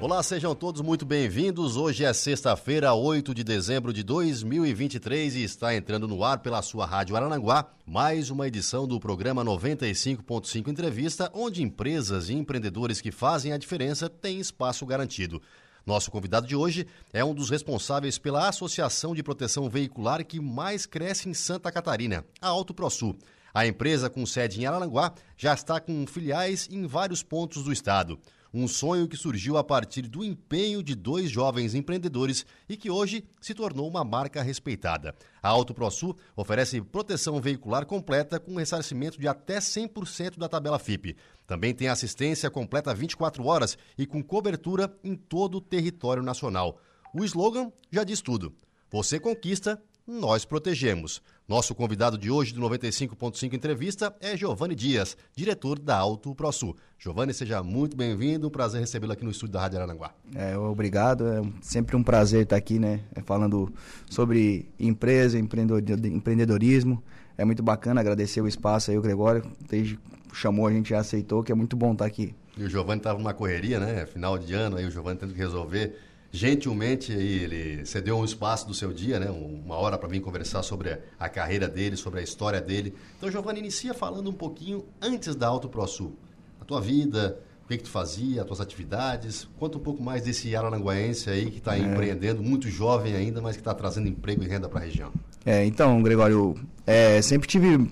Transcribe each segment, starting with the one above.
Olá, sejam todos muito bem-vindos. Hoje é sexta-feira, 8 de dezembro de 2023 e está entrando no ar pela sua Rádio Arananguá mais uma edição do programa 95.5 Entrevista, onde empresas e empreendedores que fazem a diferença têm espaço garantido. Nosso convidado de hoje é um dos responsáveis pela Associação de Proteção Veicular que mais cresce em Santa Catarina, a Auto ProSul. A empresa, com sede em Arananguá, já está com filiais em vários pontos do estado. Um sonho que surgiu a partir do empenho de dois jovens empreendedores e que hoje se tornou uma marca respeitada. A Auto ProSul oferece proteção veicular completa com ressarcimento de até 100% da tabela FIP. Também tem assistência completa 24 horas e com cobertura em todo o território nacional. O slogan já diz tudo. Você conquista, nós protegemos. Nosso convidado de hoje do 95.5 Entrevista é Giovanni Dias, diretor da Auto ProSul. Giovanni, seja muito bem-vindo, um prazer recebê-lo aqui no estúdio da Rádio Aranaguá. É, obrigado, é sempre um prazer estar aqui, né, falando sobre empresa, empreendedorismo. É muito bacana, agradecer o espaço aí, o Gregório, desde chamou, a gente já aceitou, que é muito bom estar aqui. E o Giovanni estava numa correria, né, final de ano, aí o Giovanni tendo que resolver gentilmente ele cedeu um espaço do seu dia, né, uma hora para vir conversar sobre a carreira dele, sobre a história dele. Então, Giovanni, inicia falando um pouquinho antes da Auto ProSul. A tua vida, o que, que tu fazia, as tuas atividades. Conta um pouco mais desse aranguaense aí que está é. empreendendo, muito jovem ainda, mas que está trazendo emprego e renda para a região. É, então, Gregório, é, sempre tive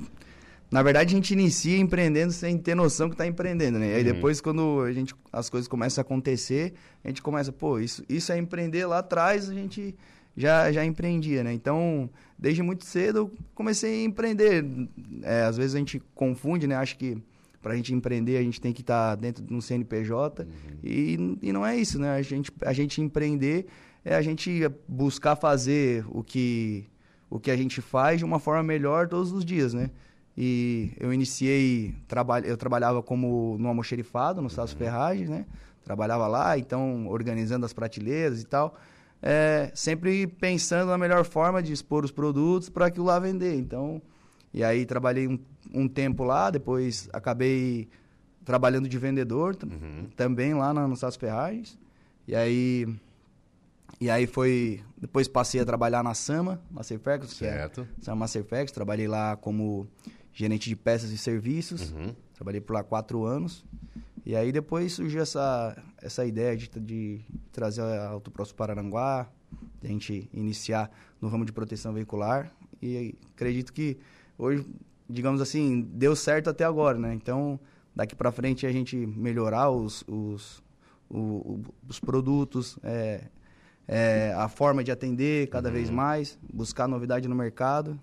na verdade, a gente inicia empreendendo sem ter noção que está empreendendo, né? E aí uhum. depois, quando a gente, as coisas começam a acontecer, a gente começa, pô, isso, isso é empreender lá atrás, a gente já, já empreendia, né? Então, desde muito cedo, eu comecei a empreender. É, às vezes a gente confunde, né? Acho que para a gente empreender, a gente tem que estar tá dentro de um CNPJ. Uhum. E, e não é isso, né? A gente, a gente empreender é a gente buscar fazer o que, o que a gente faz de uma forma melhor todos os dias, né? E eu iniciei, eu trabalhava como no almoxerifado, no Sasso uhum. Ferragens, né? Trabalhava lá, então, organizando as prateleiras e tal. É, sempre pensando na melhor forma de expor os produtos para aquilo lá vender. Então, e aí trabalhei um, um, tempo lá, depois acabei trabalhando de vendedor uhum. também lá no, no Sasso Ferragens. E aí e aí foi. Depois passei a trabalhar na Sama, Masterflex, certo. que é Sama Masterflex. Trabalhei lá como gerente de peças e serviços. Uhum. Trabalhei por lá quatro anos. E aí depois surgiu essa, essa ideia de, de trazer a Autoprosso para Aranguá, de a gente iniciar no ramo de proteção veicular. E acredito que hoje, digamos assim, deu certo até agora, né? Então, daqui para frente a gente melhorar os, os, os, os produtos, é, é, a forma de atender cada uhum. vez mais, buscar novidade no mercado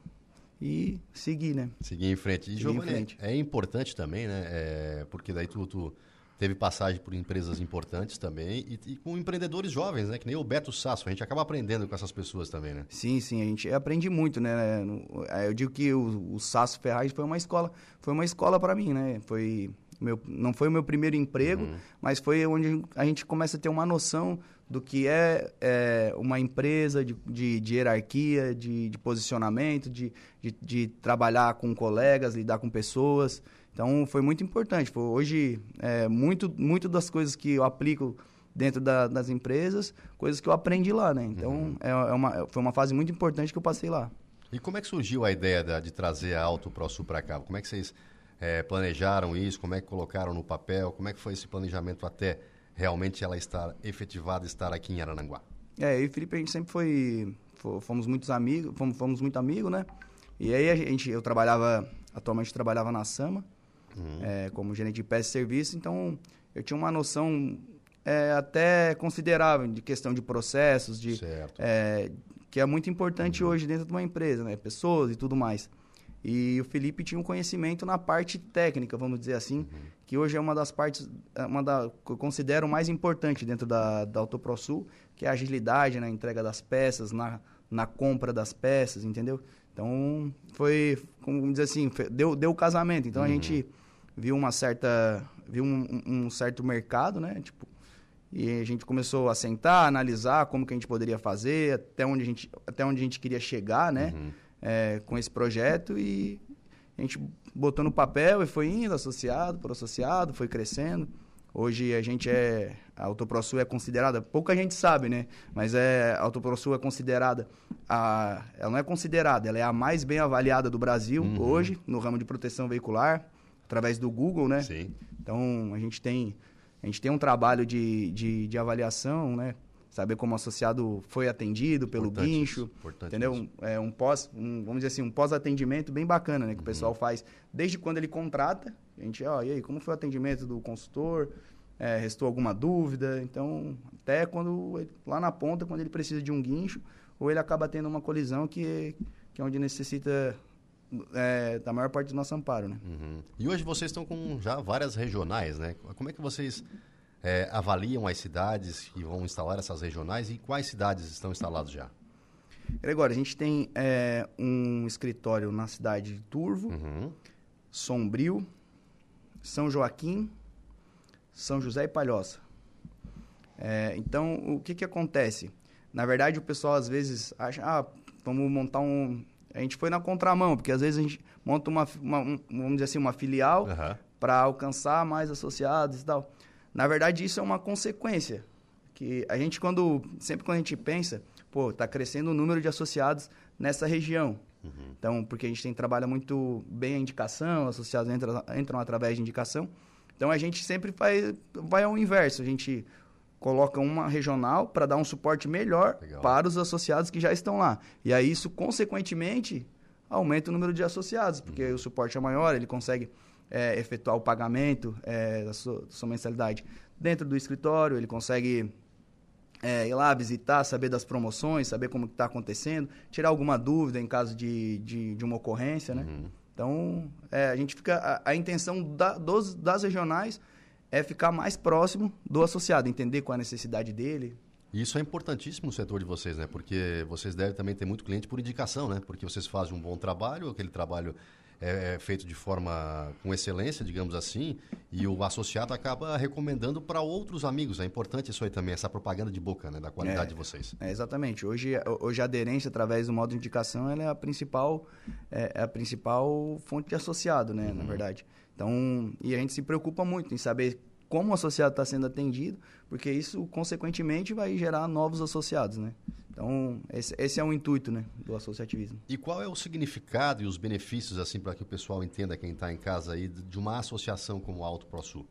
e seguir, né? Seguir em frente. E, frente. É, é, importante também, né? É, porque daí tu, tu, teve passagem por empresas importantes também e, e, com empreendedores jovens, né? Que nem o Beto Sasso. A gente acaba aprendendo com essas pessoas também, né? Sim, sim. A gente aprende muito, né? Eu digo que o, o Sasso Ferraz foi uma escola, foi uma escola para mim, né? Foi meu, não foi o meu primeiro emprego, uhum. mas foi onde a gente começa a ter uma noção do que é, é uma empresa, de, de, de hierarquia, de, de posicionamento, de, de, trabalhar com colegas, lidar com pessoas. Então, foi muito importante. Foi, hoje, é, muito, muito das coisas que eu aplico dentro da, das empresas, coisas que eu aprendi lá, né? Então, uhum. é, é uma, foi uma fase muito importante que eu passei lá. E como é que surgiu a ideia de, de trazer a Auto ProSul para cá? Como é que vocês é, planejaram isso? Como é que colocaram no papel? Como é que foi esse planejamento até realmente ela estar efetivada, estar aqui em Arananguá? É, eu e Felipe, a gente sempre foi, fomos muitos amigos, fomos, fomos muito amigos, né? E aí a gente, eu trabalhava, atualmente trabalhava na Sama, uhum. é, como gerente de peça e serviço, então eu tinha uma noção é, até considerável de questão de processos, de, é, que é muito importante uhum. hoje dentro de uma empresa, né? Pessoas e tudo mais. E o Felipe tinha um conhecimento na parte técnica, vamos dizer assim, uhum. Que hoje é uma das partes, é uma da, que eu considero mais importante dentro da, da AutoProSul, que é a agilidade na entrega das peças, na, na compra das peças, entendeu? Então, foi, como dizer assim, deu, deu o casamento. Então, uhum. a gente viu uma certa, viu um, um, certo mercado, né? Tipo, e a gente começou a sentar, analisar como que a gente poderia fazer, até onde a gente, até onde a gente queria chegar, né? Uhum. É, com esse projeto e a gente botou no papel e foi indo associado por associado, foi crescendo. Hoje a gente é. A AutoProSul é considerada. Pouca gente sabe, né? Mas é, a AutoProSul é considerada. A, ela não é considerada, ela é a mais bem avaliada do Brasil uhum. hoje, no ramo de proteção veicular, através do Google, né? Sim. Então a gente tem, a gente tem um trabalho de, de, de avaliação, né? Saber como o associado foi atendido pelo importante guincho, entendeu? Um, é, um pós, um, vamos dizer assim, um pós-atendimento bem bacana, né? Que uhum. o pessoal faz desde quando ele contrata a gente, ó, e aí, como foi o atendimento do consultor? É, restou alguma dúvida? Então, até quando, ele, lá na ponta, quando ele precisa de um guincho, ou ele acaba tendo uma colisão que, que é onde necessita é, da maior parte do nosso amparo, né? Uhum. E hoje vocês estão com já várias regionais, né? Como é que vocês é, avaliam as cidades que vão instalar essas regionais e quais cidades estão instaladas já? Gregório, a gente tem é, um escritório na cidade de Turvo, uhum. Sombrio, são Joaquim, São José e Palhoça. É, então, o que, que acontece? Na verdade, o pessoal às vezes acha, ah, vamos montar um... A gente foi na contramão, porque às vezes a gente monta uma, uma um, vamos dizer assim, uma filial uhum. para alcançar mais associados e tal. Na verdade, isso é uma consequência. Que a gente, quando sempre quando a gente pensa, pô, está crescendo o número de associados nessa região. Uhum. Então, porque a gente tem trabalha muito bem a indicação, associados entram, entram através de indicação. Então, a gente sempre vai, vai ao inverso. A gente coloca uma regional para dar um suporte melhor Legal. para os associados que já estão lá. E aí, isso, consequentemente, aumenta o número de associados, porque uhum. o suporte é maior, ele consegue é, efetuar o pagamento é, da, sua, da sua mensalidade dentro do escritório, ele consegue é, ir lá visitar, saber das promoções, saber como está acontecendo, tirar alguma dúvida em caso de, de, de uma ocorrência, né? Uhum. Então, é, a gente fica... A, a intenção da, dos, das regionais é ficar mais próximo do associado, entender qual é a necessidade dele. Isso é importantíssimo no setor de vocês, né? Porque vocês devem também ter muito cliente por indicação, né? Porque vocês fazem um bom trabalho, aquele trabalho é, é feito de forma com excelência, digamos assim, e o associado acaba recomendando para outros amigos. É importante isso aí também, essa propaganda de boca, né, da qualidade é, de vocês. É, exatamente. Hoje, hoje a aderência através do modo de indicação é a principal, é, é, a principal fonte de associado, né, uhum. na verdade. Então, e a gente se preocupa muito em saber como o associado está sendo atendido, porque isso, consequentemente, vai gerar novos associados, né? Então, esse, esse, é o intuito né, do associativismo. E qual é o significado e os benefícios, assim, para que o pessoal entenda, quem está em casa aí, de uma associação como a Auto ProSul?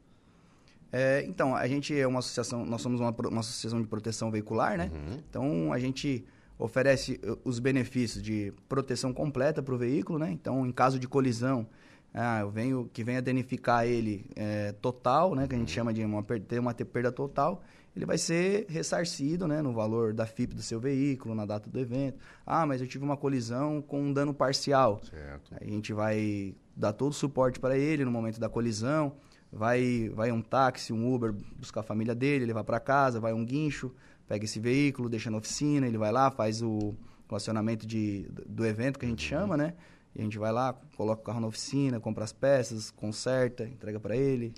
É, então, a gente é uma associação, nós somos uma, uma associação de proteção veicular, né? Uhum. Então, a gente oferece uh, os benefícios de proteção completa para o veículo, né? Então, em caso de colisão, ah, eu venho, que venha danificar ele é, total, né? Que a gente uhum. chama de uma, ter uma perda total ele vai ser ressarcido né, no valor da FIP do seu veículo, na data do evento. Ah, mas eu tive uma colisão com um dano parcial. Certo. A gente vai dar todo o suporte para ele no momento da colisão. Vai, vai um táxi, um Uber buscar a família dele, levar para casa, vai um guincho, pega esse veículo, deixa na oficina, ele vai lá, faz o relacionamento de, do evento que a gente uhum. chama, né? E a gente vai lá, coloca o carro na oficina, compra as peças, conserta, entrega para ele.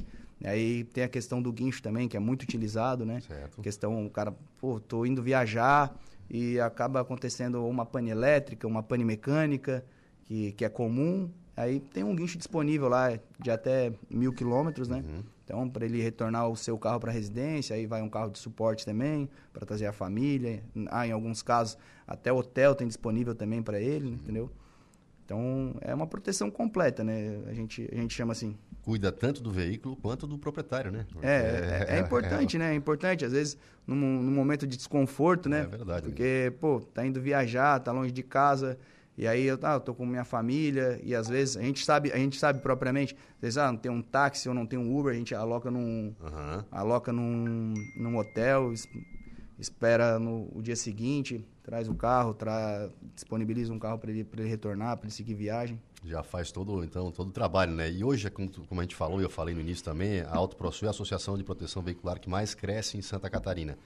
Aí tem a questão do guincho também, que é muito utilizado, né? Certo. Questão, o cara, pô, tô indo viajar e acaba acontecendo uma pane elétrica, uma pane mecânica, que, que é comum. Aí tem um guincho disponível lá de até mil quilômetros, né? Uhum. Então, para ele retornar o seu carro para a residência, aí vai um carro de suporte também, para trazer a família. Ah, em alguns casos, até hotel tem disponível também para ele, uhum. entendeu? Então, é uma proteção completa, né? A gente, a gente chama assim. Cuida tanto do veículo quanto do proprietário, né? É, é, é, é, importante, né? É importante. Às vezes, num, num, momento de desconforto, né? É verdade. Porque, pô, tá indo viajar, tá longe de casa, e aí eu, ah, eu tô com minha família, e às vezes a gente sabe, a gente sabe propriamente, às vezes, ah, não tem um táxi ou não tem um Uber, a gente aloca num, uhum. aloca num, num hotel, espera no o dia seguinte, traz o carro, tra... disponibiliza um carro para ele, ele retornar, para ele seguir viagem. Já faz todo, então, todo o trabalho, né? E hoje, como, como a gente falou, e eu falei no início também, a AutoProSul é a associação de proteção veicular que mais cresce em Santa Catarina.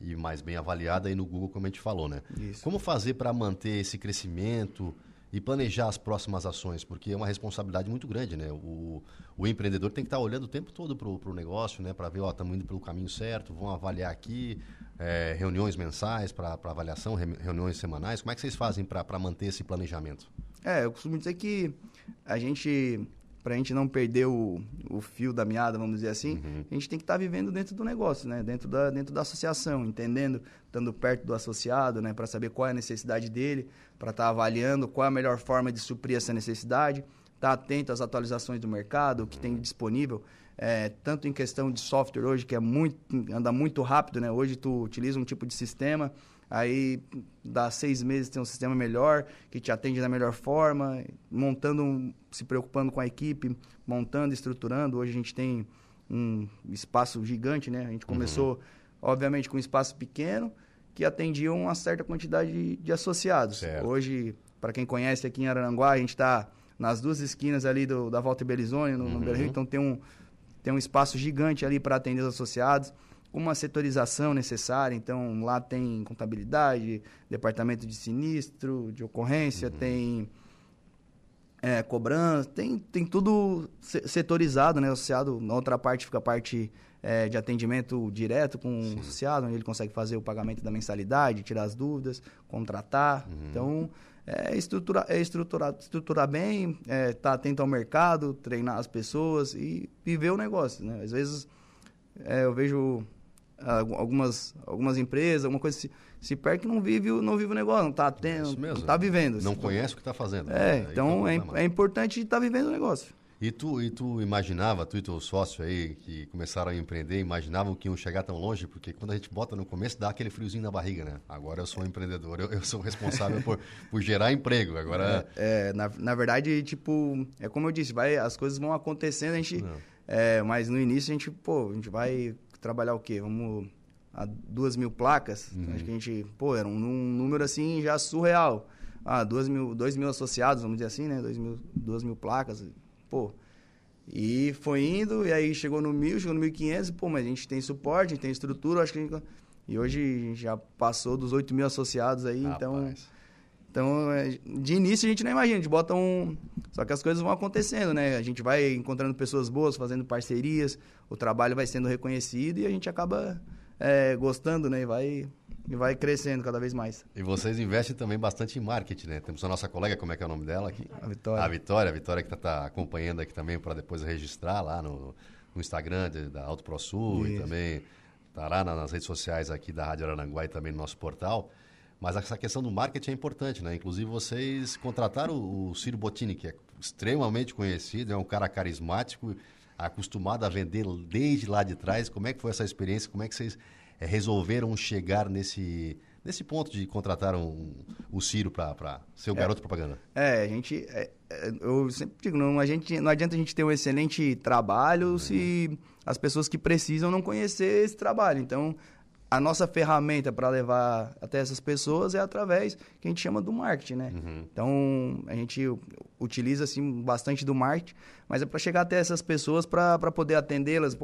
E mais bem avaliada aí no Google, como a gente falou, né? Isso. Como fazer para manter esse crescimento e planejar as próximas ações, porque é uma responsabilidade muito grande, né? O, o empreendedor tem que estar olhando o tempo todo para o negócio, né? Para ver, ó, estamos indo pelo caminho certo, vão avaliar aqui, é, reuniões mensais para avaliação, reuniões semanais. Como é que vocês fazem para manter esse planejamento? É, eu costumo dizer que a gente para a gente não perder o, o fio da meada, vamos dizer assim, uhum. a gente tem que estar tá vivendo dentro do negócio, né? Dentro da, dentro da associação, entendendo, estando perto do associado, né? Para saber qual é a necessidade dele, para estar tá avaliando qual é a melhor forma de suprir essa necessidade, estar tá atento às atualizações do mercado, o que tem disponível, é, tanto em questão de software hoje, que é muito, anda muito rápido, né? Hoje tu utiliza um tipo de sistema, aí dá seis meses tem um sistema melhor, que te atende da melhor forma, montando, um, se preocupando com a equipe, montando, estruturando. Hoje a gente tem um espaço gigante, né? A gente começou, uhum. obviamente, com um espaço pequeno, que atendia uma certa quantidade de, de associados. Certo. Hoje, para quem conhece aqui em Araranguá, a gente está nas duas esquinas ali do, da Volta Belizone, no, uhum. no então tem um, tem um espaço gigante ali para atender os associados uma setorização necessária. Então, lá tem contabilidade, departamento de sinistro, de ocorrência, uhum. tem é, cobrança, tem, tem tudo setorizado, né? Associado, na outra parte fica a parte é, de atendimento direto com Sim. o associado, onde ele consegue fazer o pagamento da mensalidade, tirar as dúvidas, contratar. Uhum. Então, é estruturar, é estruturar, estruturar bem, é, tá atento ao mercado, treinar as pessoas e viver o negócio, né? Às vezes é, eu vejo algumas, algumas empresas, alguma coisa se, se perde que não vive, não vive o negócio, não está tendo, não está vivendo. Não conhece o que está fazendo. É, né? então é, é, importante estar tá vivendo o negócio. E tu, e tu imaginava, tu e teu sócio aí, que começaram a empreender, imaginavam que iam chegar tão longe? Porque quando a gente bota no começo, dá aquele friozinho na barriga, né? Agora eu sou um empreendedor, eu, eu sou responsável por, por gerar emprego. Agora... É, é, na, na verdade, tipo, é como eu disse, vai, as coisas vão acontecendo, a gente... É, mas no início a gente, pô, a gente vai trabalhar o quê? Vamos a duas mil placas. Uhum. Acho que a gente, pô, era um, um, número assim já surreal. Ah, duas mil, dois mil associados, vamos dizer assim, né? Dois mil, duas mil placas, pô. E foi indo, e aí chegou no mil, chegou no mil quinhentos, pô, mas a gente tem suporte, a gente tem estrutura, acho que a gente... E hoje a gente já passou dos oito mil associados aí, então Rapaz. então... Então, de início a gente não imagina, a gente bota um. Só que as coisas vão acontecendo, né? A gente vai encontrando pessoas boas, fazendo parcerias, o trabalho vai sendo reconhecido e a gente acaba é, gostando, né? E vai, e vai crescendo cada vez mais. E vocês investem também bastante em marketing, né? Temos a nossa colega, como é que é o nome dela aqui? A Vitória. A Vitória, a Vitória que está tá acompanhando aqui também para depois registrar lá no, no Instagram de, da Auto ProSul e também estará nas redes sociais aqui da Rádio Arananguá e também no nosso portal. Mas essa questão do marketing é importante, né? Inclusive, vocês contrataram o Ciro Bottini, que é extremamente conhecido, é um cara carismático, acostumado a vender desde lá de trás. Como é que foi essa experiência? Como é que vocês é, resolveram chegar nesse, nesse ponto de contratar um, o Ciro para ser o é, garoto propaganda? É, a gente... É, é, eu sempre digo, não, a gente, não adianta a gente ter um excelente trabalho uhum. se as pessoas que precisam não conhecer esse trabalho. Então, a nossa ferramenta para levar até essas pessoas é através que a gente chama do marketing, né? Uhum. Então, a gente utiliza assim bastante do marketing, mas é para chegar até essas pessoas para poder atendê-las,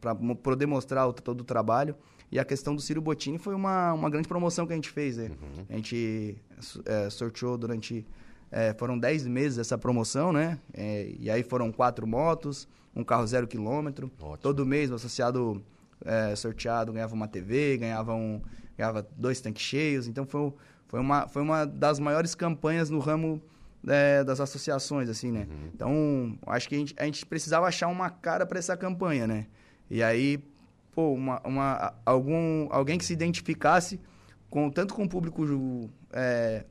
para poder mostrar o, todo o trabalho. E a questão do Ciro Bottini foi uma, uma grande promoção que a gente fez, né? Uhum. A gente é, sorteou durante... É, foram 10 meses essa promoção, né? É, e aí foram quatro motos, um carro zero quilômetro. Todo mês o associado é, sorteado ganhava uma TV, ganhava, um, ganhava dois tanques cheios. Então foi, foi, uma, foi uma das maiores campanhas no ramo é, das associações, assim, né? Uhum. Então, acho que a gente, a gente precisava achar uma cara para essa campanha, né? E aí, pô, uma, uma, algum, alguém que se identificasse com, tanto com o público é,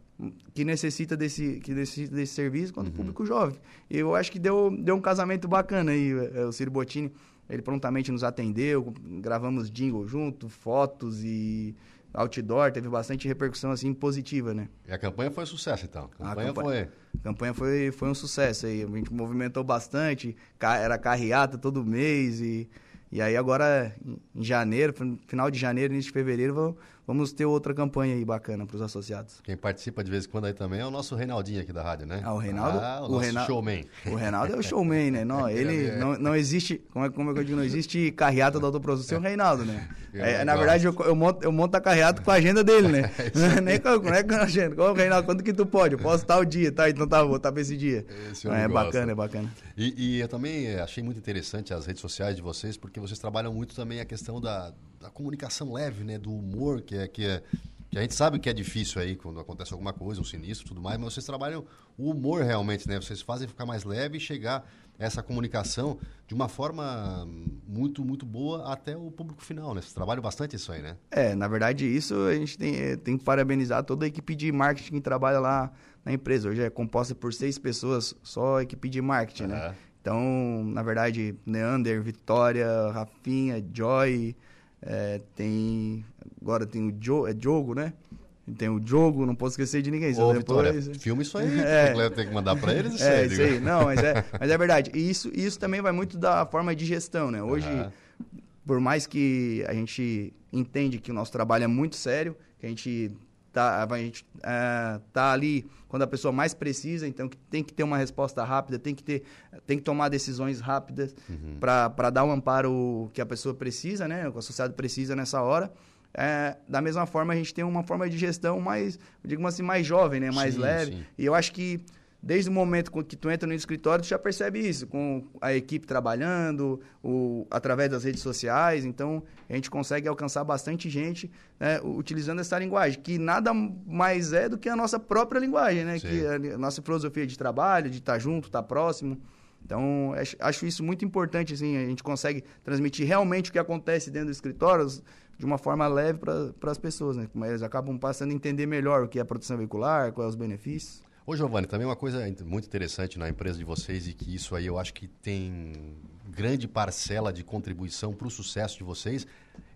que necessita desse, que necessita desse serviço, quanto uhum. o público jovem. E eu acho que deu, deu um casamento bacana aí, é, o Ciro Bottini ele prontamente nos atendeu, gravamos jingle junto, fotos e outdoor, teve bastante repercussão assim positiva, né? E a campanha foi um sucesso então. A campanha, a campanha foi a campanha foi, foi um sucesso aí, a gente movimentou bastante, era carreata todo mês e e aí agora em janeiro, final de janeiro, início de fevereiro, vamos ter outra campanha aí bacana para os associados. Quem participa de vez em quando aí também é o nosso Reinaldinho aqui da rádio, né? Ah, o Reinaldo? Ah, o, o Reinaldo, showman. O Reinaldo é o showman, né? Não, ele não, não existe, como é, como é que eu digo, não existe carreata da autoprodução sem o Reinaldo, né? É, na verdade, eu, eu, monto, eu monto a carreata com a agenda dele, né? É Nem com, não é com a agenda. Qual, Reinaldo, quando que tu pode? Eu posso tal dia, tá? Então tá, vou tá pra esse dia. Esse é bacana, é bacana. E, e, eu também achei muito interessante as redes sociais de vocês, porque vocês trabalham muito também a questão da, da comunicação leve, né? Do humor, que é, que é que a gente sabe que é difícil aí quando acontece alguma coisa, um sinistro tudo mais, mas vocês trabalham o humor realmente, né? Vocês fazem ficar mais leve e chegar essa comunicação de uma forma muito, muito boa até o público final, né? Vocês trabalham bastante isso aí, né? É, na verdade, isso a gente tem, eh, tem que parabenizar toda a equipe de marketing que trabalha lá na empresa. Hoje é composta por seis pessoas, só a equipe de marketing, uhum. né? Então, na verdade, Neander, Vitória, Rafinha, Joy, é, tem. Agora tem o jo, é Diogo, né? Tem o Diogo, não posso esquecer de ninguém. Ô, Vitória, depois... filme isso aí. É. Tem que mandar para eles isso é, aí. Isso aí. Não, mas é, mas é verdade. E isso, isso também vai muito da forma de gestão, né? Hoje, por mais que a gente entende que o nosso trabalho é muito sério, que a gente tá, a gente uh, tá ali quando a pessoa mais precisa, então tem que ter uma resposta rápida, tem que ter, tem que tomar decisões rápidas uhum. para dar o amparo que a pessoa precisa, né? O associado precisa nessa hora. É, da mesma forma, a gente tem uma forma de gestão mais, digamos assim, mais jovem, né? Mais sim, leve. Sim. E eu acho que desde o momento que tu entra no escritório, tu já percebe isso, com a equipe trabalhando, o, através das redes sociais. Então, a gente consegue alcançar bastante gente né, utilizando essa linguagem, que nada mais é do que a nossa própria linguagem, né? Que a, a nossa filosofia de trabalho, de estar junto, estar próximo. Então, acho isso muito importante, assim, a gente consegue transmitir realmente o que acontece dentro do escritório de uma forma leve para as pessoas, né? Eles acabam passando a entender melhor o que é a proteção veicular, quais os benefícios. Ô, Giovanni, também uma coisa muito interessante na empresa de vocês e que isso aí eu acho que tem grande parcela de contribuição para o sucesso de vocês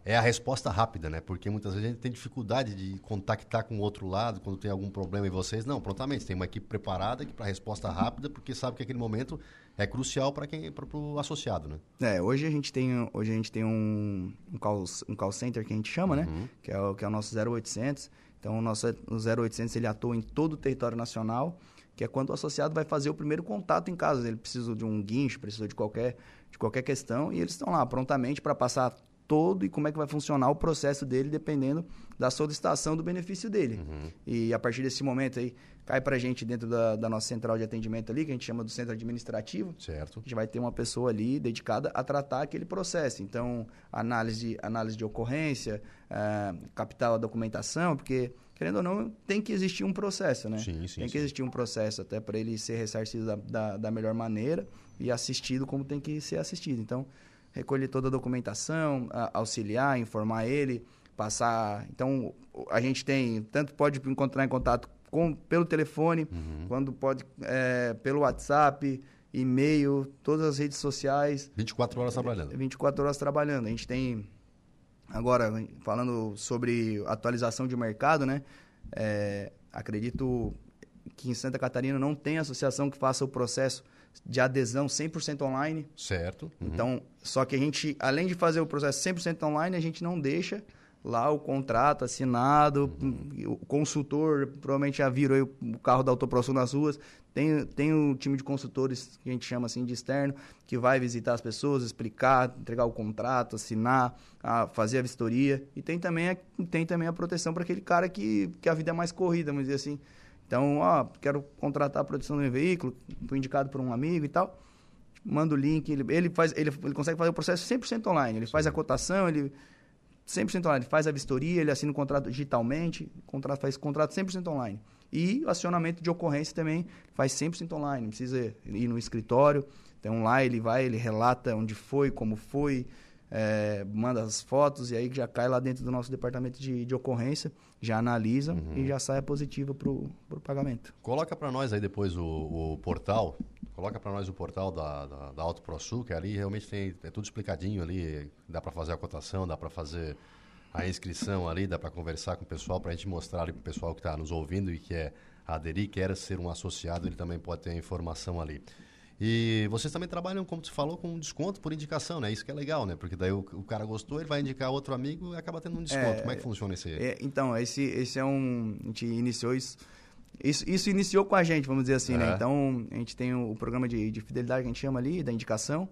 é a resposta rápida, né? Porque muitas vezes a gente tem dificuldade de contactar com o outro lado quando tem algum problema em vocês. Não, prontamente, tem uma equipe preparada para resposta rápida, porque sabe que aquele momento é crucial para quem para o associado, né? É, hoje a gente tem, hoje a gente tem um, um, call, um call center que a gente chama, né? uhum. né? Que é, o, que é o nosso 0800 então, o nosso o 0800 ele atua em todo o território nacional, que é quando o associado vai fazer o primeiro contato em casa. Ele precisa de um guincho, precisa de qualquer, de qualquer questão, e eles estão lá prontamente para passar todo e como é que vai funcionar o processo dele, dependendo da solicitação do benefício dele. Uhum. E a partir desse momento aí, cai para a gente dentro da, da, nossa central de atendimento ali, que a gente chama do centro administrativo. Certo. A gente vai ter uma pessoa ali dedicada a tratar aquele processo. Então, análise, análise de ocorrência, uh, capital a documentação, porque, querendo ou não, tem que existir um processo, né? Sim, sim, tem que sim. existir um processo até para ele ser ressarcido da, da, da melhor maneira e assistido como tem que ser assistido. Então, recolher toda a documentação, auxiliar, informar ele, passar. Então, a gente tem, tanto pode encontrar em contato com, pelo telefone, uhum. quando pode é, pelo WhatsApp, e-mail, todas as redes sociais. 24 horas trabalhando. 24 horas trabalhando. A gente tem, agora, falando sobre atualização de mercado, né? É, acredito que em Santa Catarina não tem associação que faça o processo de adesão 100% online. Certo. Uhum. Então, só que a gente, além de fazer o processo 100% online, a gente não deixa lá o contrato assinado, uhum. o consultor provavelmente já virou o carro da Autoprosul nas ruas. Tem, tem um time de consultores que a gente chama assim de externo, que vai visitar as pessoas, explicar, entregar o contrato, assinar, a, fazer a vistoria. E tem também a, tem também a proteção para aquele cara que, que a vida é mais corrida, vamos dizer assim. Então, ó, quero contratar a produção do meu veículo, fui indicado por um amigo e tal. Manda o link, ele, ele, faz, ele, ele consegue fazer o processo 100% online. Ele Sim. faz a cotação, ele 100% online. Ele faz a vistoria, ele assina o contrato digitalmente, contrato, faz contrato 100% online. E o acionamento de ocorrência também faz 100% online. Não precisa ir no escritório. Então lá ele vai, ele relata onde foi, como foi, é, manda as fotos e aí já cai lá dentro do nosso departamento de, de ocorrência, já analisa uhum. e já sai positiva para o pagamento. Coloca para nós aí depois o, o portal Coloca para nós o portal da, da, da Auto ProSul, que ali realmente tem é tudo explicadinho ali. Dá para fazer a cotação, dá para fazer a inscrição ali, dá para conversar com o pessoal, para a gente mostrar ali para o pessoal que está nos ouvindo e que é aderir, quer ser um associado, ele também pode ter a informação ali. E vocês também trabalham, como você falou, com desconto por indicação, né? Isso que é legal, né? Porque daí o, o cara gostou, ele vai indicar outro amigo e acaba tendo um desconto. É, como é que funciona esse? É, então, esse, esse é um. A gente iniciou isso. Isso, isso iniciou com a gente, vamos dizer assim, né? Então, a gente tem o, o programa de, de fidelidade que a gente chama ali, da indicação.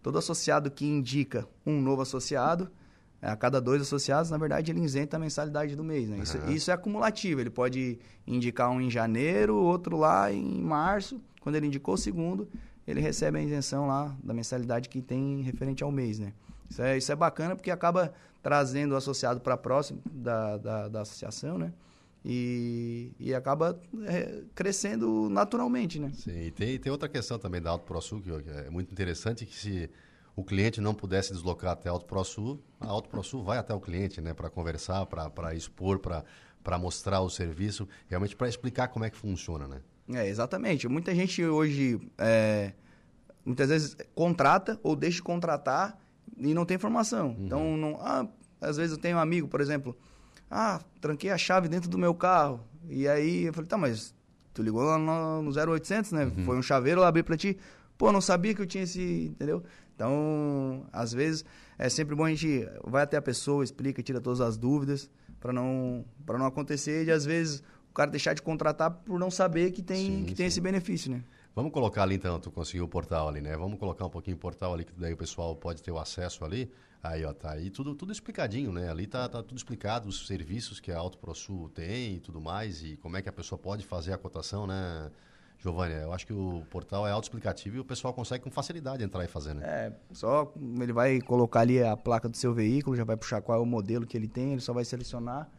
Todo associado que indica um novo associado, a cada dois associados, na verdade, ele isenta a mensalidade do mês. Né? Isso, isso, é acumulativo. Ele pode indicar um em janeiro, outro lá em março. Quando ele indicou o segundo, ele recebe a isenção lá da mensalidade que tem referente ao mês. Né? Isso, é, isso é bacana porque acaba trazendo o associado para próximo da, da, da, associação, né? E, e acaba é, crescendo naturalmente, né? Sim, e tem, tem outra questão também da Auto ProSul que é muito interessante, que se o cliente não pudesse deslocar até a Auto ProSul, a Auto ProSul vai até o cliente, né? Para conversar, para expor, para mostrar o serviço, realmente para explicar como é que funciona, né? É, exatamente. Muita gente hoje, é, muitas vezes, contrata ou deixa de contratar e não tem informação. Uhum. Então, não, ah, às vezes eu tenho um amigo, por exemplo, ah, tranquei a chave dentro do meu carro. E aí eu falei, tá, mas tu ligou lá no, no 0800, né? Uhum. Foi um chaveiro, eu abri pra ti. Pô, não sabia que eu tinha esse, entendeu? Então, às vezes, é sempre bom a gente vai até a pessoa, explica, tira todas as dúvidas, para não, pra não acontecer de, às vezes, o cara deixar de contratar por não saber que tem, sim, que tem esse benefício, né? Vamos colocar ali então, tu conseguiu o portal ali, né? Vamos colocar um pouquinho o portal ali, que daí o pessoal pode ter o acesso ali. Aí, ó, tá aí tudo, tudo explicadinho, né? Ali tá, tá tudo explicado, os serviços que a Auto ProSul tem e tudo mais, e como é que a pessoa pode fazer a cotação, né? Giovanni, eu acho que o portal é autoexplicativo e o pessoal consegue com facilidade entrar e fazer, né? É, só ele vai colocar ali a placa do seu veículo, já vai puxar qual é o modelo que ele tem, ele só vai selecionar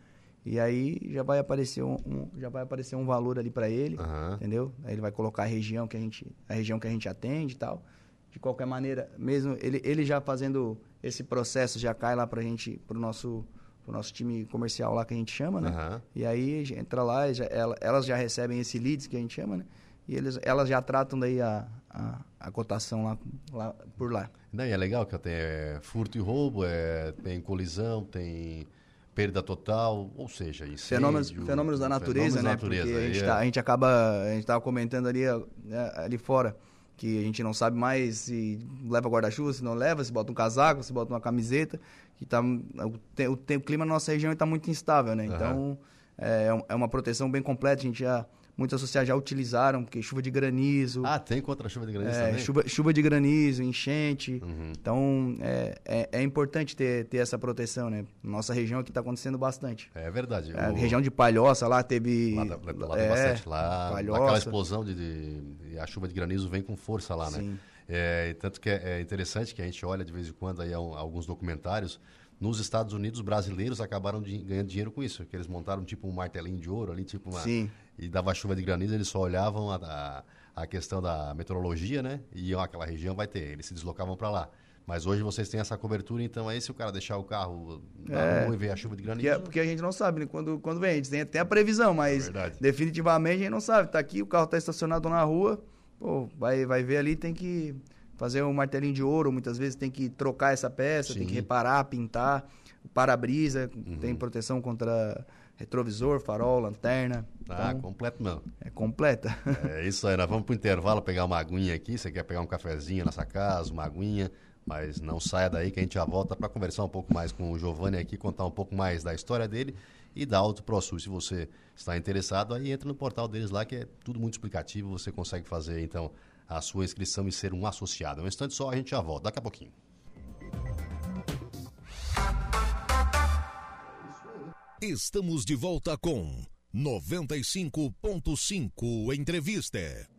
e aí já vai aparecer um, um já vai aparecer um valor ali para ele, uhum. entendeu? Aí ele vai colocar a região que a gente a região que a gente atende e tal. De qualquer maneira, mesmo ele, ele já fazendo esse processo já cai lá para a gente, para o nosso pro nosso time comercial lá que a gente chama, né? Uhum. E aí entra lá, já, elas já recebem esse leads que a gente chama, né? E eles, elas já tratam daí a, a, a cotação lá, lá, por lá. Daí é legal que tem é, furto e roubo, é, tem colisão, tem perda total, ou seja, incêndio, fenômenos, fenômenos da natureza, fenômenos né? natureza, Porque a gente, tá, a gente acaba, a gente estava comentando ali, né, ali fora que a gente não sabe mais se leva guarda-chuva, se não leva, se bota um casaco, se bota uma camiseta, que tá o, o, o clima na nossa região está muito instável, né? Uhum. Então é, é uma proteção bem completa, a gente já muitos associados já utilizaram, porque chuva de granizo. Ah, tem contra chuva de granizo é, também? Chuva, chuva de granizo, enchente. Uhum. Então, é, é, é, importante ter, ter essa proteção, né? Nossa região aqui está acontecendo bastante. É verdade. É, a região de Palhoça lá teve... Lá, da, lá, lá é, bastante, lá, Palhoça. aquela explosão de, de, A chuva de granizo vem com força lá, né? Sim. É, tanto que é, é interessante que a gente olha de vez em quando aí alguns documentários nos Estados Unidos, brasileiros acabaram de, ganhando dinheiro com isso, que eles montaram tipo um martelinho de ouro ali, tipo uma... Sim. E dava chuva de granizo, eles só olhavam a, a, a questão da meteorologia, né? E iam aquela região vai ter, eles se deslocavam para lá. Mas hoje vocês têm essa cobertura, então aí se o cara deixar o carro na é, rua e ver a chuva de granizo... Porque, porque a gente não sabe, né? Quando, quando vem, a gente tem até a previsão, mas é definitivamente a gente não sabe. Tá aqui, o carro tá estacionado na rua, pô, vai, vai ver ali, tem que fazer um martelinho de ouro, muitas vezes tem que trocar essa peça, Sim. tem que reparar, pintar. O para-brisa uhum. tem proteção contra retrovisor, farol, lanterna. Ah, então, completo não. É completa. É isso aí, nós vamos pro intervalo pegar uma aguinha aqui. Você quer pegar um cafezinho nessa casa, uma aguinha, mas não saia daí que a gente já volta para conversar um pouco mais com o Giovanni aqui, contar um pouco mais da história dele e da Auto ProSul. Se você está interessado, aí entra no portal deles lá que é tudo muito explicativo, você consegue fazer então a sua inscrição e ser um associado. Um instante só, a gente já volta, daqui a pouquinho. Estamos de volta com 95.5 Entrevista.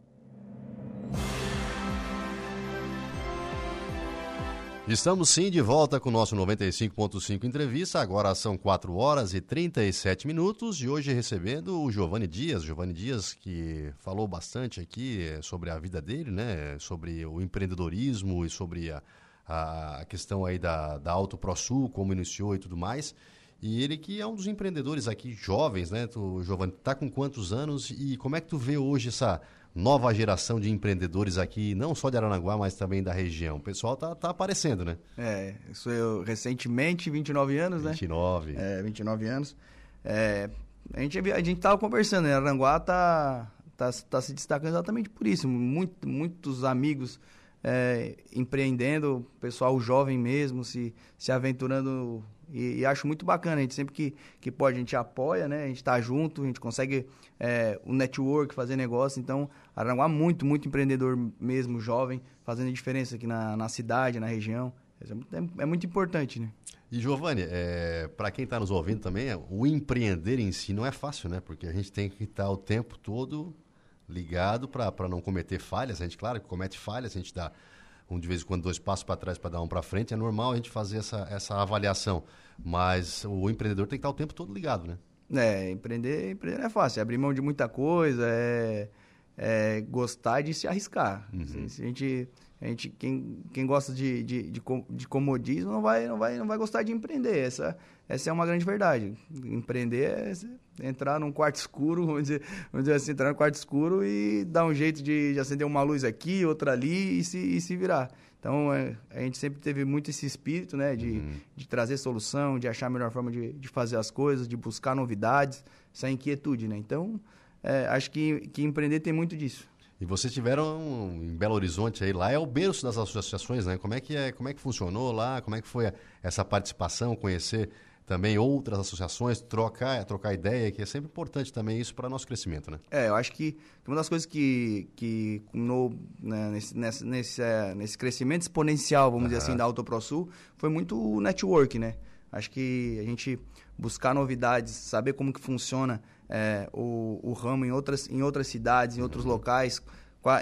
Estamos sim de volta com o nosso 95.5 entrevista. Agora são 4 horas e 37 minutos e hoje recebendo o Giovanni Dias. Giovanni Dias que falou bastante aqui eh, sobre a vida dele, né? Sobre o empreendedorismo e sobre a, a questão aí da, da Auto ProSul, como iniciou e tudo mais. E ele que é um dos empreendedores aqui jovens, né? Tu, Giovanni, tá com quantos anos e como é que tu vê hoje essa nova geração de empreendedores aqui, não só de Aranaguá, mas também da região. O pessoal tá, tá aparecendo, né? É, sou eu recentemente, 29 anos, 29. né? 29. É, 29 anos. É, a gente a gente tava conversando, né? Aranguá tá tá, tá se destacando exatamente por isso. Muito, muitos amigos é, empreendendo, pessoal jovem mesmo, se, se aventurando. E, e, acho muito bacana, a gente sempre que, que pode, a gente apoia, né? A gente está junto, a gente consegue é, o network, fazer negócio. Então, Aranguá muito, muito empreendedor mesmo, jovem, fazendo diferença aqui na, na cidade, na região. É, é, é muito importante, né? E Giovanni, é, para quem está nos ouvindo também, o empreender em si não é fácil, né? Porque a gente tem que estar o tempo todo ligado para não cometer falhas. A gente, claro, comete falhas, a gente dá um de vez em quando dois passos para trás para dar um para frente. É normal a gente fazer essa, essa avaliação, mas o empreendedor tem que estar o tempo todo ligado, né? É, empreender, empreender não é fácil. É abrir mão de muita coisa, é, é gostar de se arriscar. Uhum. Se, se a gente a gente, quem, quem gosta de, de, de, de, comodismo não vai, não, vai, não vai gostar de empreender. Essa, essa é uma grande verdade. Empreender é entrar num quarto escuro, vamos dizer, vamos dizer assim, entrar num quarto escuro e dar um jeito de, de acender uma luz aqui, outra ali e se, e se virar. Então, é, a gente sempre teve muito esse espírito, né, de, uhum. de trazer solução, de achar a melhor forma de, de fazer as coisas, de buscar novidades, essa inquietude, né? Então, é, acho que, que empreender tem muito disso. E vocês tiveram em Belo Horizonte aí, lá é o berço das associações, né? Como é que é, como é que funcionou lá? Como é que foi essa participação, conhecer também outras associações, trocar, trocar ideia, que é sempre importante também isso para nosso crescimento, né? É, eu acho que uma das coisas que, que no, né, nesse, nesse, nesse, é, nesse crescimento exponencial, vamos uhum. dizer assim, da AutoProSul, foi muito o network, né? Acho que a gente buscar novidades, saber como que funciona é, o, o ramo em outras, em outras cidades, em outros locais,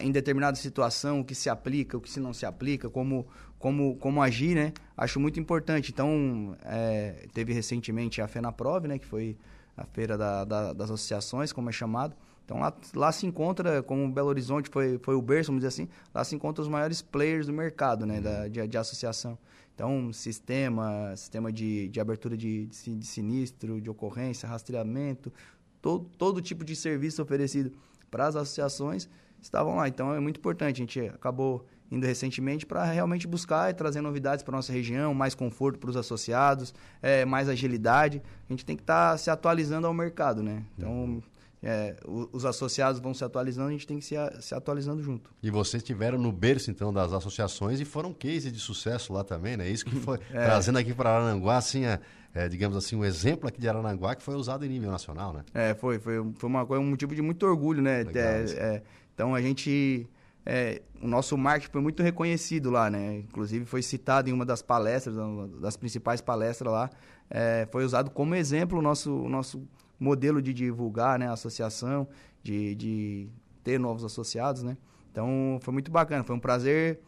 em determinada situação, o que se aplica, o que se não se aplica, como, como, como agir, né? Acho muito importante. Então, é, teve recentemente a FENAPROV, né? Que foi a feira da, da, das associações, como é chamado. Então, lá, lá se encontra, como Belo Horizonte foi, foi o berço, vamos dizer assim, lá se encontra os maiores players do mercado, né? Da, de, de associação. Então, sistema, sistema de, de abertura de, de, de sinistro, de ocorrência, rastreamento, todo, todo tipo de serviço oferecido para as associações estavam lá. Então é muito importante. A gente acabou indo recentemente para realmente buscar e trazer novidades para nossa região, mais conforto para os associados, é, mais agilidade. A gente tem que estar tá se atualizando ao mercado, né? Então é, os associados vão se atualizando, a gente tem que se, se atualizando junto. E vocês estiveram no berço então das associações e foram case de sucesso lá também, né? Isso que foi é. trazendo aqui para Arananguá assim a é, digamos assim, um exemplo aqui de Aranaguá que foi usado em nível nacional, né? É, foi. Foi, foi uma coisa, um motivo de muito orgulho, né? É, é, então a gente. É, o nosso marketing foi muito reconhecido lá, né? Inclusive foi citado em uma das palestras, das principais palestras lá. É, foi usado como exemplo o nosso, o nosso modelo de divulgar né, a associação, de, de ter novos associados, né? Então foi muito bacana, foi um prazer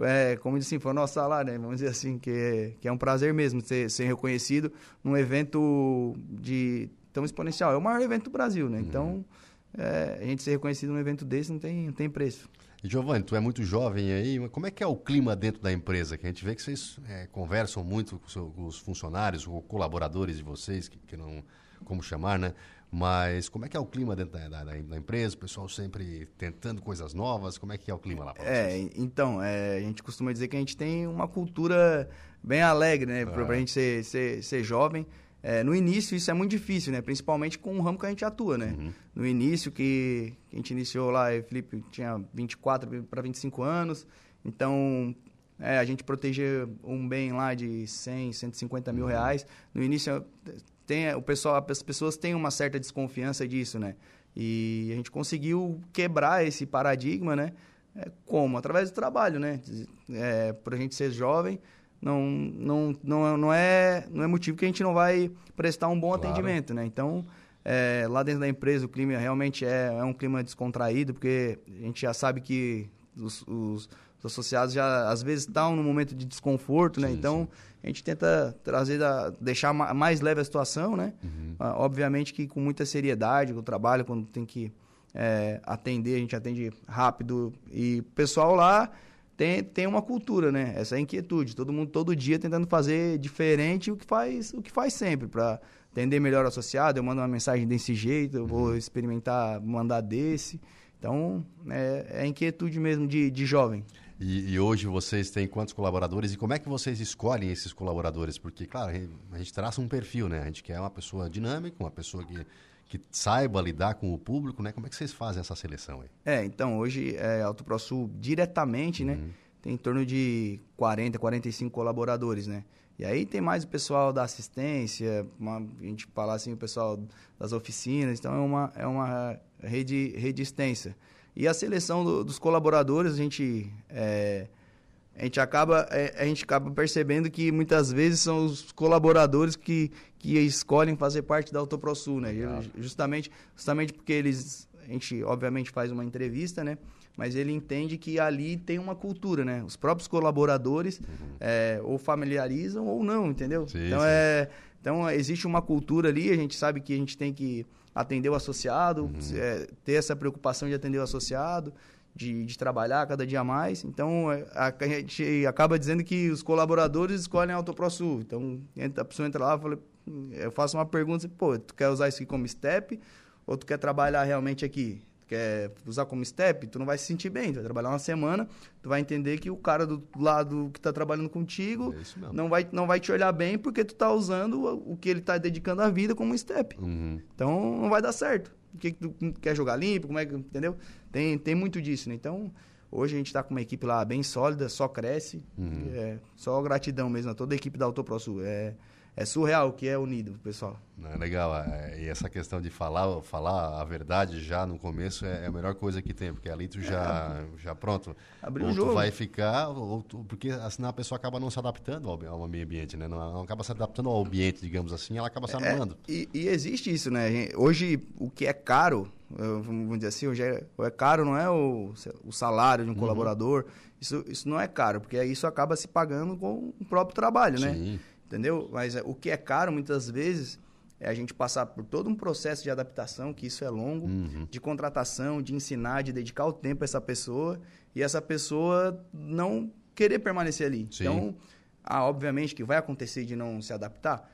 é, como assim, foi o nosso salário, né? Vamos dizer assim, que, que é um prazer mesmo ser, ser reconhecido num evento de tão exponencial. É o maior evento do Brasil, né? Uhum. É, a gente ser reconhecido num evento desse não tem, não tem preço. Giovanni, tu é muito jovem aí, como é que é o clima dentro da empresa? Que a gente vê que vocês é, conversam muito com, com, os funcionários, com colaboradores de vocês, que, que não, como chamar, né? Mas como é que é o clima dentro da, da, da, empresa? O pessoal sempre tentando coisas novas? Como é que é o clima lá? É, então, é, a gente costuma dizer que a gente tem uma cultura bem alegre, né? Para a gente ser, ser, ser jovem. É, no início isso é muito difícil, né? Principalmente com o ramo que a gente atua, né? Uhum. No início que, que, a gente iniciou lá, o Felipe tinha 24 para 25 anos. Então, é, a gente proteger um bem lá de 100, 150 mil uhum. reais. No início tem, o pessoal, as pessoas têm uma certa desconfiança disso, né? E a gente conseguiu quebrar esse paradigma, né? É, como? Através do trabalho, né? É, Para a gente ser jovem, não, não, não, não, é, não é motivo que a gente não vai prestar um bom claro. atendimento, né? Então, é, lá dentro da empresa o clima realmente é, é um clima descontraído, porque a gente já sabe que os, os os associados já às vezes estão num momento de desconforto, né? Sim, então sim. a gente tenta trazer, da, deixar mais leve a situação, né? Uhum. Ah, obviamente que com muita seriedade, o trabalho quando tem que é, atender, a gente atende rápido e o pessoal lá tem, tem uma cultura, né? Essa é inquietude, todo mundo todo dia tentando fazer diferente o que faz o que faz sempre para atender melhor o associado. Eu mando uma mensagem desse jeito, eu vou uhum. experimentar mandar desse. Então, é, é inquietude mesmo de, de jovem. E, e, hoje vocês têm quantos colaboradores e como é que vocês escolhem esses colaboradores? Porque, claro, a gente traça um perfil, né? A gente quer uma pessoa dinâmica, uma pessoa que, que saiba lidar com o público, né? Como é que vocês fazem essa seleção aí? É, então, hoje, é, Alto Pro Sul, diretamente, né? Uhum. Tem em torno de 40, 45 colaboradores, né? E aí tem mais o pessoal da assistência, uma, a gente fala assim, o pessoal das oficinas, então é uma, é uma rede, rede extensa. E a seleção do, dos colaboradores, a gente, é, a, gente acaba, é, a gente acaba percebendo que muitas vezes são os colaboradores que, que escolhem fazer parte da AutoProSul, né? Justamente, justamente porque eles, a gente obviamente faz uma entrevista, né? mas ele entende que ali tem uma cultura, né? Os próprios colaboradores uhum. é, ou familiarizam ou não, entendeu? Sim, então, sim. É, então existe uma cultura ali, a gente sabe que a gente tem que atender o associado, uhum. é, ter essa preocupação de atender o associado, de, de trabalhar cada dia mais. Então é, a, a, gente acaba dizendo que os colaboradores escolhem a AutoProSul. Então a pessoa entra lá e fala, eu faço uma pergunta, pô, tu quer usar isso aqui como step ou tu quer trabalhar realmente aqui? quer usar como step, tu não vai se sentir bem. Tu vai trabalhar uma semana, tu vai entender que o cara do lado que está trabalhando contigo é não, vai, não vai te olhar bem porque tu está usando o que ele está dedicando a vida como step. Uhum. Então não vai dar certo. O que, que tu quer jogar limpo? Como é que. Entendeu? Tem, tem muito disso, né? Então. Hoje a gente está com uma equipe lá bem sólida, só cresce. Uhum. É, só gratidão mesmo a toda a equipe da AutoProSul. É, é surreal o que é unido, pessoal. É legal. É, e essa questão de falar, falar a verdade já no começo é, é a melhor coisa que tem, porque ali tu já, é, já pronto. Abriu ou o jogo. tu vai ficar, ou tu, porque senão a pessoa acaba não se adaptando ao, ao meio ambiente, né? Não, não, acaba se adaptando ao ambiente, digamos assim, ela acaba se é, anulando. E, e, existe isso, né? Hoje, o que é caro, vamos dizer assim, hoje é, é caro, não é o, o salário de um uhum. colaborador. Isso, isso não é caro, porque isso acaba se pagando com o próprio trabalho, né? Sim entendeu? Mas é, o que é caro muitas vezes é a gente passar por todo um processo de adaptação, que isso é longo, uhum. de contratação, de ensinar, de dedicar o tempo a essa pessoa e essa pessoa não querer permanecer ali. Sim. Então, ah, obviamente que vai acontecer de não se adaptar,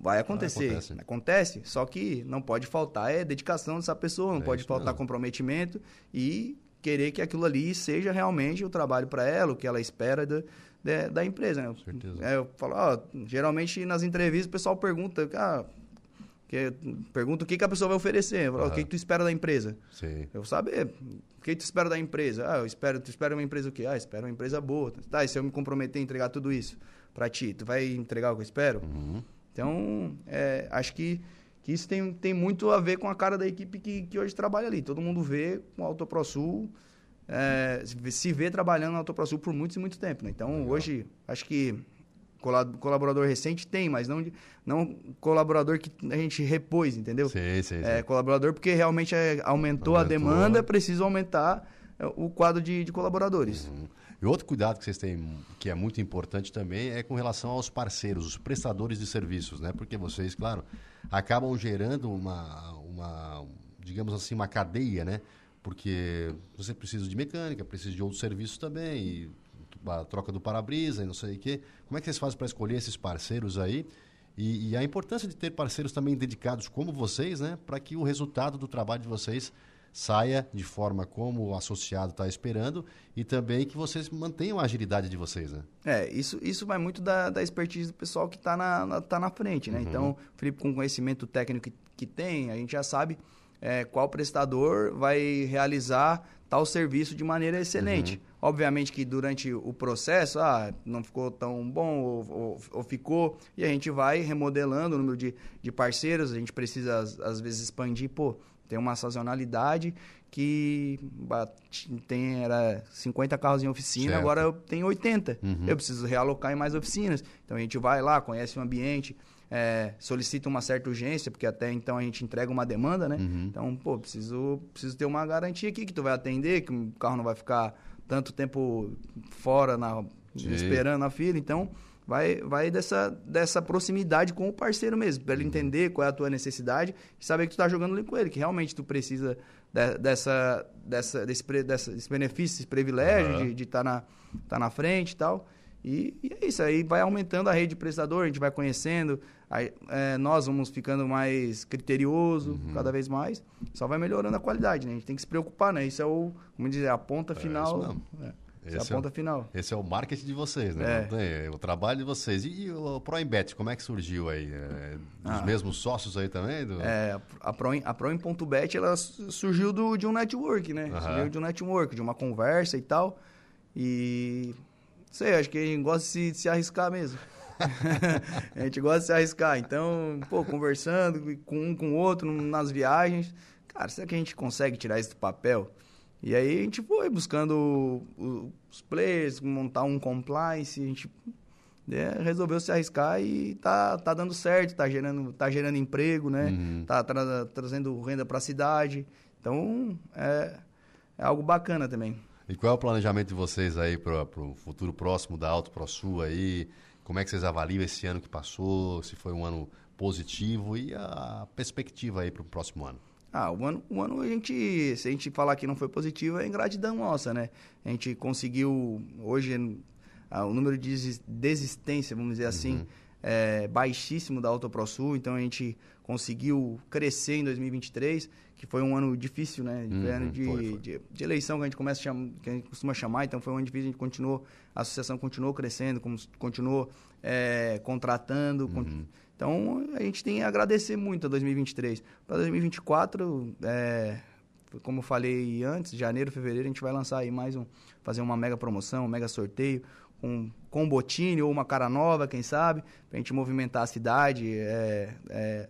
vai acontecer, acontece. acontece, só que não pode faltar é dedicação dessa pessoa, não é pode faltar mesmo. comprometimento e querer que aquilo ali seja realmente o trabalho para ela, o que ela espera da, da, da empresa. Né? Certeza. É, eu falo, ó, geralmente nas entrevistas o pessoal pergunta, ah, que, pergunta o que, que a pessoa vai oferecer. Falo, uhum. O que, que tu espera da empresa? Sim. Eu vou saber. O que tu espera da empresa? Ah, eu espero, tu espera uma empresa o quê? Ah, espero uma empresa boa. Tá, e se eu me comprometer a entregar tudo isso para ti, tu vai entregar o que eu espero? Uhum. Então, é, acho que, que isso tem, tem muito a ver com a cara da equipe que, que hoje trabalha ali. Todo mundo vê com o AutoProSul é, se vê trabalhando na AutoProSul por muito e muito tempo. Né? Então, Legal. hoje, acho que colaborador recente tem, mas não, não colaborador que a gente repôs, entendeu? Sim, sim, é, colaborador porque realmente é, aumentou, aumentou, a demanda, precisa aumentar é, o quadro de, de colaboradores. Uhum. E outro cuidado que vocês têm, que é muito importante também, é com relação aos parceiros, os prestadores de serviços, né? Porque vocês, claro, acabam gerando uma, uma digamos assim, uma cadeia, né? Porque você precisa de mecânica, precisa de outros serviços também, e a troca do para-brisa e não sei o quê. Como é que vocês fazem para escolher esses parceiros aí? E, e, a importância de ter parceiros também dedicados como vocês, né? Para que o resultado do trabalho de vocês saia de forma como o associado está esperando e também que vocês mantenham a agilidade de vocês, né? É, isso, isso vai muito da, da expertise do pessoal que está na, na, tá na frente, né? Uhum. Então, o Felipe, com o conhecimento técnico que, que tem, a gente já sabe é, qual prestador vai realizar tal serviço de maneira excelente. Uhum. Obviamente que durante o processo, ah, não ficou tão bom ou, ou, ou, ficou, e a gente vai remodelando o número de, de parceiros, a gente precisa às, às vezes expandir, pô, tem uma sazonalidade que tem era 50 carros em oficina, certo. agora eu tenho 80. Uhum. Eu preciso realocar em mais oficinas. Então a gente vai lá, conhece o ambiente, é, solicita uma certa urgência, porque até então a gente entrega uma demanda, né? Uhum. Então, pô, preciso, preciso ter uma garantia aqui que tu vai atender, que o carro não vai ficar tanto tempo fora, na, esperando na fila. Então, vai, vai dessa, dessa proximidade com o parceiro mesmo, para ele uhum. entender qual é a tua necessidade e saber que tu está jogando ali com ele, que realmente tu precisa de, dessa, dessa, desse, dessa, desse benefício, desse privilégio uhum. de estar tá na, tá na frente e tal. E, e, é isso, aí vai aumentando a rede de prestador, a gente vai conhecendo, aí, é, nós vamos ficando mais criterioso uhum. cada vez mais, só vai melhorando a qualidade, né? A gente tem que se preocupar, né? Isso é o, como dizer, a ponta é final. É. Essa esse é a ponta é o, final. Esse é o marketing de vocês, né? É. É o trabalho de vocês. E, e o ProImbet, como é que surgiu aí? É, dos ah. mesmos sócios aí também? Do... É, a, Pro, a Proin.bet, ela surgiu do, de um network, né? Uhum. Surgiu de um network, de uma conversa e tal. E... Sei, acho que a gente gosta de se, de se arriscar mesmo. a gente gosta de se arriscar. Então, pô, conversando com um com o outro nas viagens. Cara, será que a gente consegue tirar isso do papel? E aí a gente foi buscando os players, montar um compliance, a gente né, resolveu se arriscar e tá, tá dando certo, tá gerando, tá gerando emprego, né? Uhum. Tá tra trazendo renda para a cidade. Então, é, é algo bacana também. E qual é o planejamento de vocês aí para o futuro próximo da Auto ProSul aí? Como é que vocês avaliam esse ano que passou? Se foi um ano positivo e a perspectiva aí para o próximo ano? Ah, o ano, o ano a gente, se a gente falar que não foi positivo, é ingratidão nossa, né? A gente conseguiu, hoje, ah, o número de desistência, vamos dizer assim, uhum. é baixíssimo da Auto ProSul, então a gente conseguiu crescer em 2023, que foi um ano difícil, né? Uhum, ano de, foi, foi. De, de, eleição que a gente começa a chamar, que a gente costuma chamar, então foi um ano difícil, a gente continuou, a associação continuou crescendo, continuou é, contratando, uhum. Então, a gente tem a agradecer muito a 2023. Para 2024, é, como eu falei antes, janeiro, fevereiro, a gente vai lançar aí mais um, fazer uma mega promoção, um mega sorteio, com, com um botine ou uma cara nova, quem sabe, para a gente movimentar a cidade, é,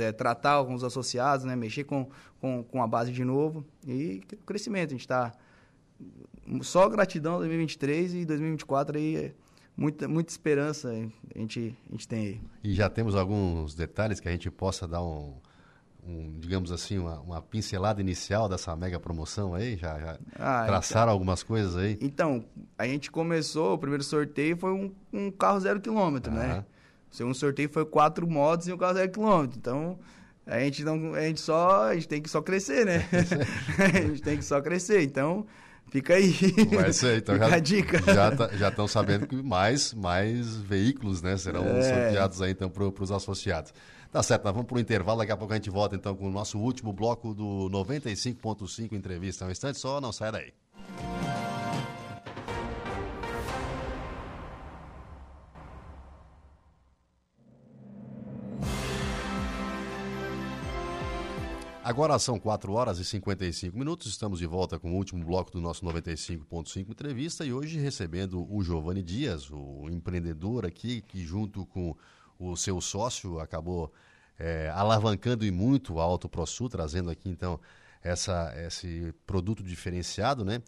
é, tratar os associados, né, mexer com, com, com a base de novo e crescimento. A gente está só gratidão 2023 e 2024 aí é muita, muita esperança a gente, a gente tem aí. E já temos alguns detalhes que a gente possa dar um, um digamos assim, uma, uma, pincelada inicial dessa mega promoção aí? Já, já ah, traçaram então, algumas coisas aí? Então, a gente começou, o primeiro sorteio foi um, um carro zero quilômetro, né? Segundo sorteio foi quatro motos e um carro zero quilômetro. Então, a gente não, a gente só, a gente tem que só crescer, né? a gente tem que só crescer. Então, Fica aí. Vai ser, então já, a dica. Já tá, já estão sabendo que mais, mais veículos né, serão é. sorteados aí então para os associados. Tá certo, nós vamos para o intervalo, daqui a pouco a gente volta então com o nosso último bloco do 95.5 entrevista. Um instante só, não sai daí. Agora são 4 horas e 55 minutos, estamos de volta com o último bloco do nosso 95.5 entrevista e hoje recebendo o Giovanni Dias, o empreendedor aqui, que junto com o seu sócio acabou é, alavancando e muito a Auto ProSul, trazendo aqui então essa, esse produto diferenciado, né?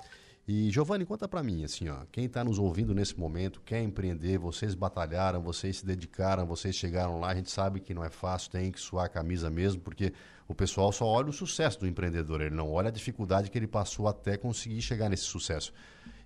E Giovanni, conta para mim, assim, ó, quem está nos ouvindo nesse momento, quer empreender, vocês batalharam, vocês se dedicaram, vocês chegaram lá, a gente sabe que não é fácil, tem que suar a camisa mesmo, porque o pessoal só olha o sucesso do empreendedor, ele não olha a dificuldade que ele passou até conseguir chegar nesse sucesso.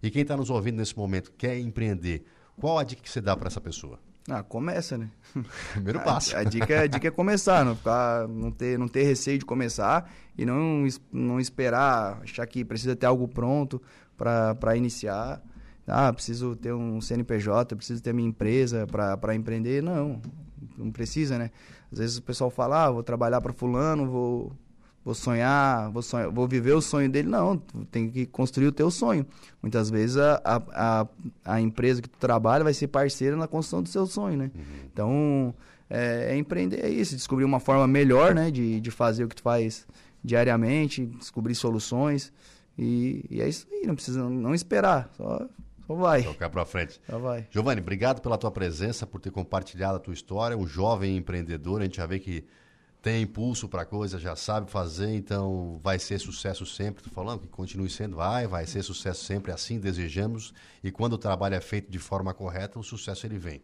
E quem está nos ouvindo nesse momento quer empreender, qual a dica que você dá para essa pessoa? Ah, começa, né? Primeiro passo. A, a, dica, a dica é começar, não, ficar, não, ter, não ter receio de começar e não, não esperar, achar que precisa ter algo pronto para iniciar. Ah, preciso ter um CNPJ, preciso ter minha empresa para empreender. Não, não precisa, né? Às vezes o pessoal fala, ah, vou trabalhar para fulano, vou, vou sonhar, vou sonhar, vou viver o sonho dele. Não, tem que construir o teu sonho. Muitas vezes a, a, a, empresa que tu trabalha vai ser parceira na construção do seu sonho, né? Uhum. Então, é, é, empreender é isso, descobrir uma forma melhor, né, de, de fazer o que tu faz diariamente, descobrir soluções. E, e é isso aí, não precisa não esperar, só só vai. Tocar para frente. Só vai. Giovanni, obrigado pela tua presença, por ter compartilhado a tua história. Um jovem empreendedor, a gente já vê que tem impulso para coisa, já sabe fazer, então vai ser sucesso sempre. Tô falando que continue sendo, vai, vai ser sucesso sempre, assim desejamos. E quando o trabalho é feito de forma correta, o sucesso ele vem.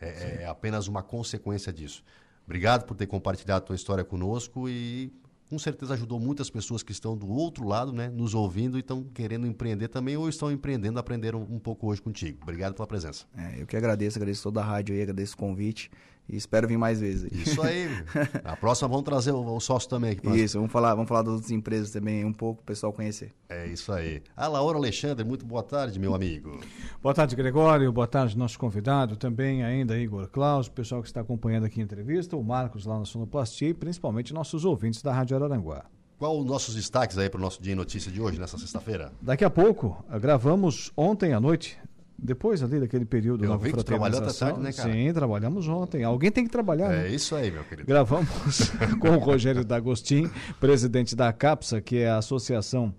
É, é apenas uma consequência disso. Obrigado por ter compartilhado a tua história conosco e com certeza ajudou muitas pessoas que estão do outro lado, né, nos ouvindo e estão querendo empreender também ou estão empreendendo, aprenderam um pouco hoje contigo. Obrigado pela presença. É, eu que agradeço, agradeço toda a rádio aí, agradeço o convite. E espero vir mais vezes. Isso aí. A próxima vamos trazer o, o sócio também aqui. Isso, vamos falar, vamos falar das outras empresas também um pouco, o pessoal conhecer. É isso aí. A Laura Alexandre, muito boa tarde, meu amigo. Boa tarde, Gregório. Boa tarde, nosso convidado. Também ainda Igor Klaus, o pessoal que está acompanhando aqui a entrevista, o Marcos lá na Sonoplastia e principalmente nossos ouvintes da Rádio Araranguá. Qual os nossos destaques aí para o nosso dia em notícia de hoje, nessa sexta-feira? Daqui a pouco, gravamos ontem à noite, depois ali daquele período Eu vi que trabalhou tarde, né, cara? Sim, trabalhamos ontem. Alguém tem que trabalhar, É né? isso aí, meu querido. Gravamos com o Rogério D'Agostin, presidente da CAPSA, que é a Associação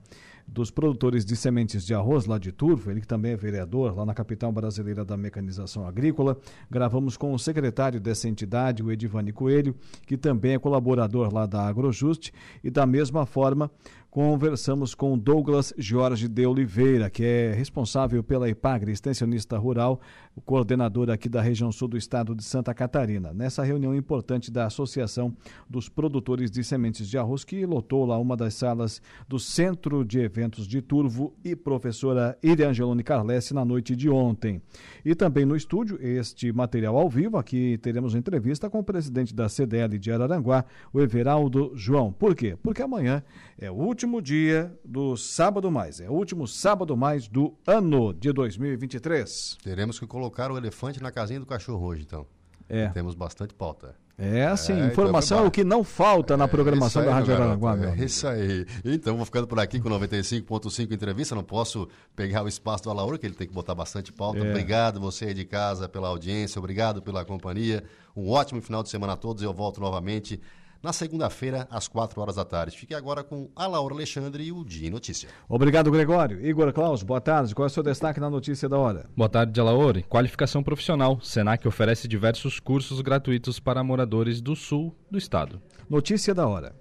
dos Produtores de Sementes de Arroz lá de Turvo, ele que também é vereador lá na capital brasileira da mecanização agrícola. Gravamos com o secretário dessa entidade, o Edivane Coelho, que também é colaborador lá da Agrojuste, e da mesma forma conversamos com Douglas Jorge de Oliveira, que é responsável pela IPAGRE, extensionista rural, coordenador aqui da região sul do estado de Santa Catarina. Nessa reunião importante da Associação dos Produtores de Sementes de Arroz, que lotou lá uma das salas do Centro de Eventos de Turvo e professora Iri Angeloni Carlesse na noite de ontem. E também no estúdio, este material ao vivo, aqui teremos entrevista com o presidente da CDL de Araranguá, o Everaldo João. Por quê? Porque amanhã é o último dia do sábado mais, é o último sábado mais do ano de 2023. Teremos que colocar o elefante na casinha do cachorro hoje, então. É. Temos bastante pauta. É assim, É, então informação é foi o que não falta na programação É isso da aí, Rádio Araranguá, meu É amigo. isso aí. Então, vou ficando por aqui com 95.5 entrevista. Não posso pegar o espaço do Alauro, que ele tem que botar bastante pauta. É. Obrigado você aí de casa pela audiência, obrigado pela companhia. Um ótimo final de semana a todos. Eu volto novamente na segunda-feira, às 4 horas da tarde. Fique agora com a Laura Alexandre e o Dia em Notícia. Obrigado, Gregório. Igor Klaus, boa tarde. Qual é o seu destaque na notícia da hora? Boa tarde, Alaor. Qualificação profissional. Senac oferece diversos cursos gratuitos para moradores do sul do estado. Notícia da hora.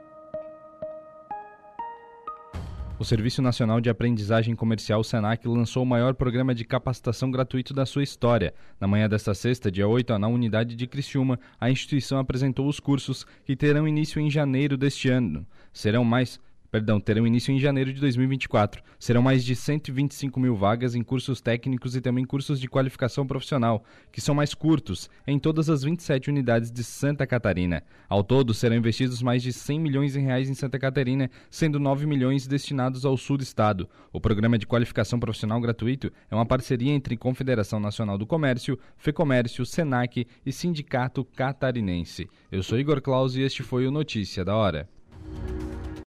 O Serviço Nacional de Aprendizagem Comercial Senac lançou o maior programa de capacitação gratuito da sua história. Na manhã desta sexta, dia 8, na unidade de Criciúma, a instituição apresentou os cursos que terão início em janeiro deste ano. Serão mais Perdão, terão início em janeiro de 2024. Serão mais de 125 mil vagas em cursos técnicos e também cursos de qualificação profissional, que são mais curtos, em todas as 27 unidades de Santa Catarina. Ao todo, serão investidos mais de 100 milhões em reais em Santa Catarina, sendo 9 milhões destinados ao sul do estado. O programa de qualificação profissional gratuito é uma parceria entre Confederação Nacional do Comércio, Fecomércio, Senac e Sindicato Catarinense. Eu sou Igor Claus e este foi o Notícia da Hora.